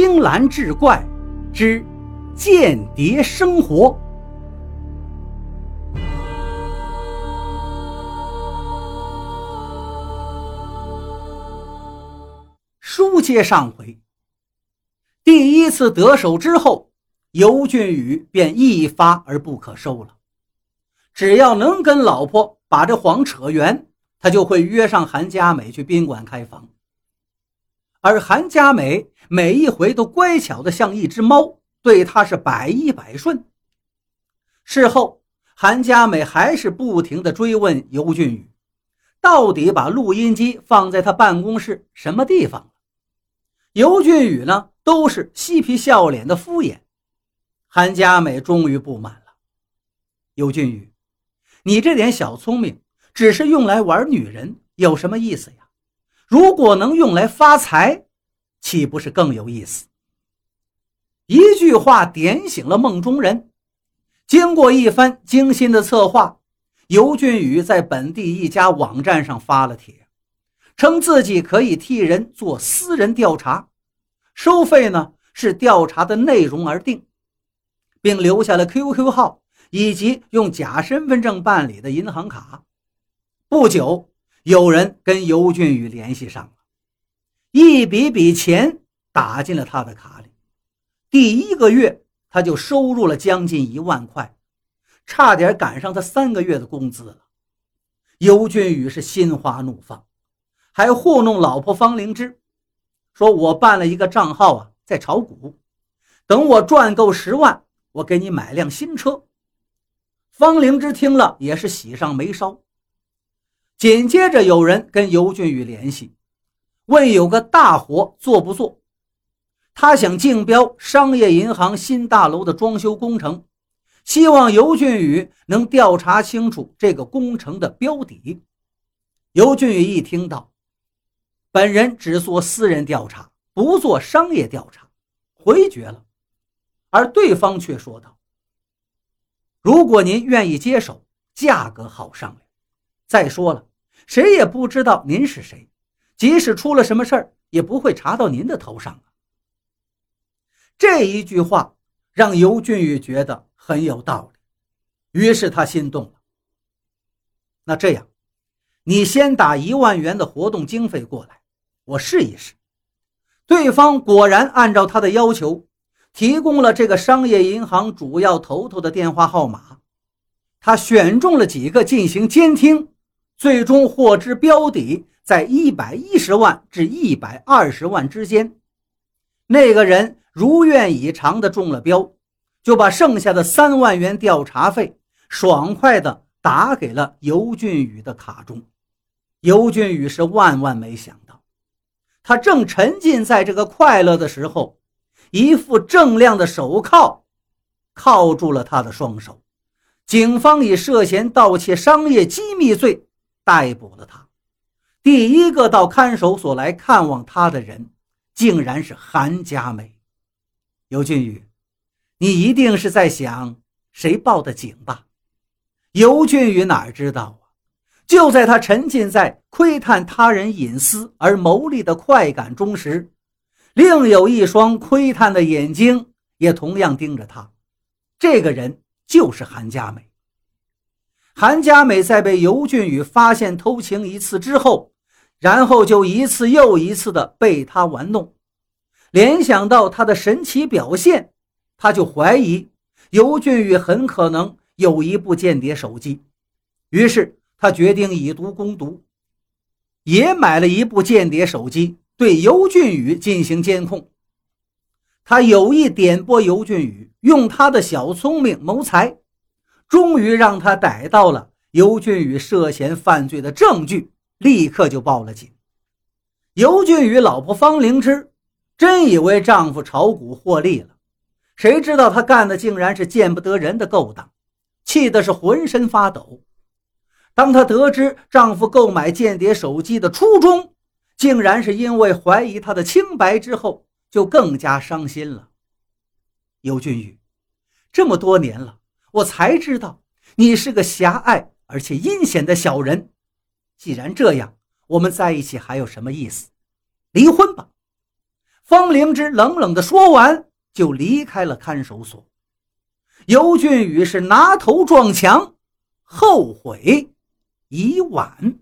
青蓝志怪之间谍生活。书接上回，第一次得手之后，尤俊宇便一发而不可收了。只要能跟老婆把这谎扯圆，他就会约上韩佳美去宾馆开房。而韩佳美每一回都乖巧的像一只猫，对他是百依百顺。事后，韩佳美还是不停的追问尤俊宇，到底把录音机放在他办公室什么地方了？尤俊宇呢，都是嬉皮笑脸的敷衍。韩佳美终于不满了：“尤俊宇，你这点小聪明，只是用来玩女人，有什么意思呀？”如果能用来发财，岂不是更有意思？一句话点醒了梦中人。经过一番精心的策划，尤俊宇在本地一家网站上发了帖，称自己可以替人做私人调查，收费呢是调查的内容而定，并留下了 QQ 号以及用假身份证办理的银行卡。不久。有人跟尤俊宇联系上了，一笔笔钱打进了他的卡里。第一个月他就收入了将近一万块，差点赶上他三个月的工资了。尤俊宇是心花怒放，还糊弄老婆方灵芝，说我办了一个账号啊，在炒股，等我赚够十万，我给你买辆新车。方灵芝听了也是喜上眉梢。紧接着，有人跟尤俊宇联系，问有个大活做不做？他想竞标商业银行新大楼的装修工程，希望尤俊宇能调查清楚这个工程的标底。尤俊宇一听到，本人只做私人调查，不做商业调查，回绝了。而对方却说道：“如果您愿意接手，价格好商量。再说了。”谁也不知道您是谁，即使出了什么事儿，也不会查到您的头上啊。这一句话让尤俊宇觉得很有道理，于是他心动了。那这样，你先打一万元的活动经费过来，我试一试。对方果然按照他的要求，提供了这个商业银行主要头头的电话号码。他选中了几个进行监听。最终获知标底在一百一十万至一百二十万之间，那个人如愿以偿的中了标，就把剩下的三万元调查费爽快的打给了尤俊宇的卡中。尤俊宇是万万没想到，他正沉浸在这个快乐的时候，一副锃亮的手铐铐住了他的双手。警方以涉嫌盗窃商业机密罪。逮捕了他，第一个到看守所来看望他的人，竟然是韩佳美。尤俊宇，你一定是在想谁报的警吧？尤俊宇哪知道啊？就在他沉浸在窥探他人隐私而牟利的快感中时，另有一双窥探的眼睛也同样盯着他。这个人就是韩佳美。韩佳美在被尤俊宇发现偷情一次之后，然后就一次又一次的被他玩弄。联想到他的神奇表现，他就怀疑尤俊宇很可能有一部间谍手机。于是他决定以毒攻毒，也买了一部间谍手机，对尤俊宇进行监控。他有意点拨尤俊宇，用他的小聪明谋财。终于让他逮到了尤俊宇涉嫌犯罪的证据，立刻就报了警。尤俊宇老婆方灵芝真以为丈夫炒股获利了，谁知道他干的竟然是见不得人的勾当，气的是浑身发抖。当她得知丈夫购买间谍手机的初衷，竟然是因为怀疑他的清白之后，就更加伤心了。尤俊宇，这么多年了。我才知道你是个狭隘而且阴险的小人。既然这样我们在一起还有什么意思？离婚吧。方灵芝冷冷的说完就离开了看守所。尤俊宇是拿头撞墙后悔已晚。